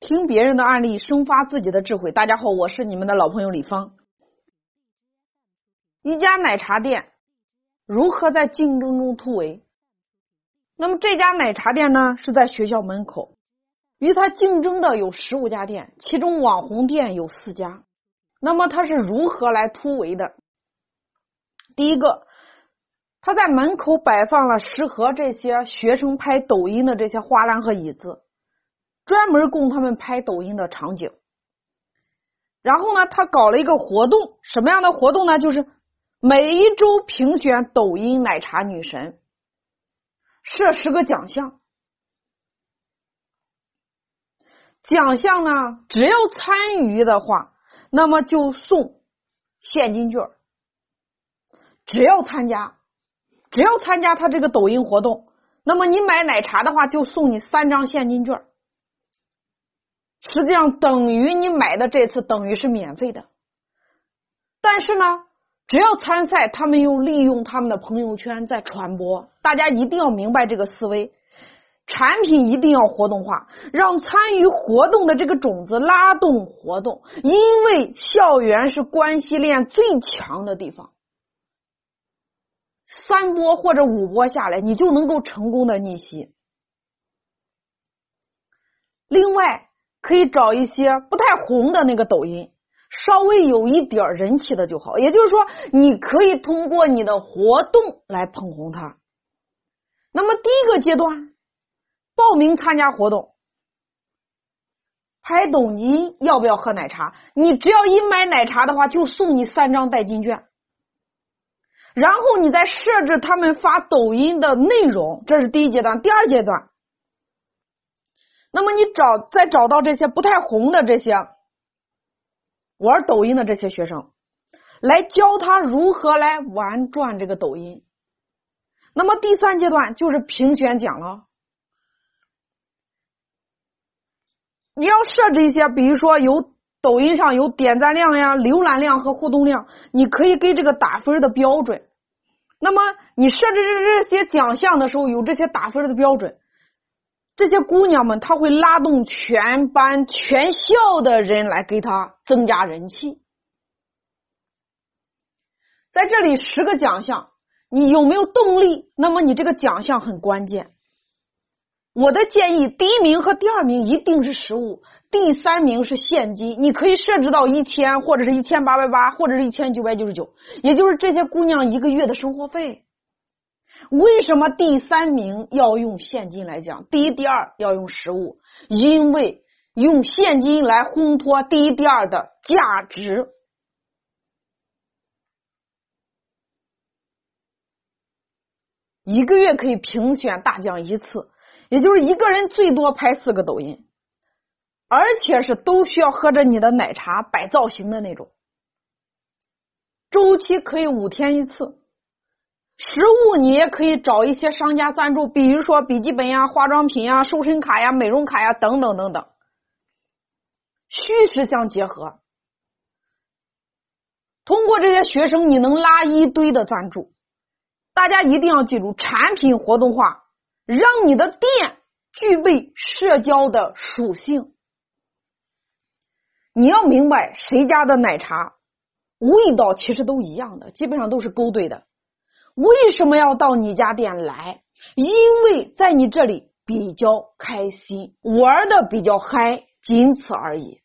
听别人的案例，生发自己的智慧。大家好，我是你们的老朋友李芳。一家奶茶店如何在竞争中突围？那么这家奶茶店呢，是在学校门口，与它竞争的有十五家店，其中网红店有四家。那么它是如何来突围的？第一个。他在门口摆放了适合这些学生拍抖音的这些花篮和椅子，专门供他们拍抖音的场景。然后呢，他搞了一个活动，什么样的活动呢？就是每一周评选抖音奶茶女神，设十个奖项。奖项呢，只要参与的话，那么就送现金券。只要参加。只要参加他这个抖音活动，那么你买奶茶的话，就送你三张现金券。实际上等于你买的这次等于是免费的。但是呢，只要参赛，他们又利用他们的朋友圈在传播。大家一定要明白这个思维，产品一定要活动化，让参与活动的这个种子拉动活动，因为校园是关系链最强的地方。三波或者五波下来，你就能够成功的逆袭。另外，可以找一些不太红的那个抖音，稍微有一点人气的就好。也就是说，你可以通过你的活动来捧红它。那么第一个阶段，报名参加活动，拍抖音要不要喝奶茶？你只要一买奶茶的话，就送你三张代金券。然后你再设置他们发抖音的内容，这是第一阶段。第二阶段，那么你找再找到这些不太红的这些玩抖音的这些学生，来教他如何来玩转这个抖音。那么第三阶段就是评选奖了，你要设置一些，比如说有。抖音上有点赞量呀、浏览量和互动量，你可以给这个打分的标准。那么你设置这这些奖项的时候，有这些打分的标准，这些姑娘们她会拉动全班全校的人来给她增加人气。在这里十个奖项，你有没有动力？那么你这个奖项很关键。我的建议，第一名和第二名一定是实物，第三名是现金。你可以设置到一千，或者是一千八百八，或者是一千九百九十九，也就是这些姑娘一个月的生活费。为什么第三名要用现金来讲？第一、第二要用实物，因为用现金来烘托第一、第二的价值。一个月可以评选大奖一次。也就是一个人最多拍四个抖音，而且是都需要喝着你的奶茶摆造型的那种。周期可以五天一次，食物你也可以找一些商家赞助，比如说笔记本呀、化妆品呀、瘦身卡呀、美容卡呀等等等等，虚实相结合。通过这些学生，你能拉一堆的赞助。大家一定要记住，产品活动化。让你的店具备社交的属性。你要明白，谁家的奶茶味道其实都一样的，基本上都是勾兑的。为什么要到你家店来？因为在你这里比较开心，玩的比较嗨，仅此而已。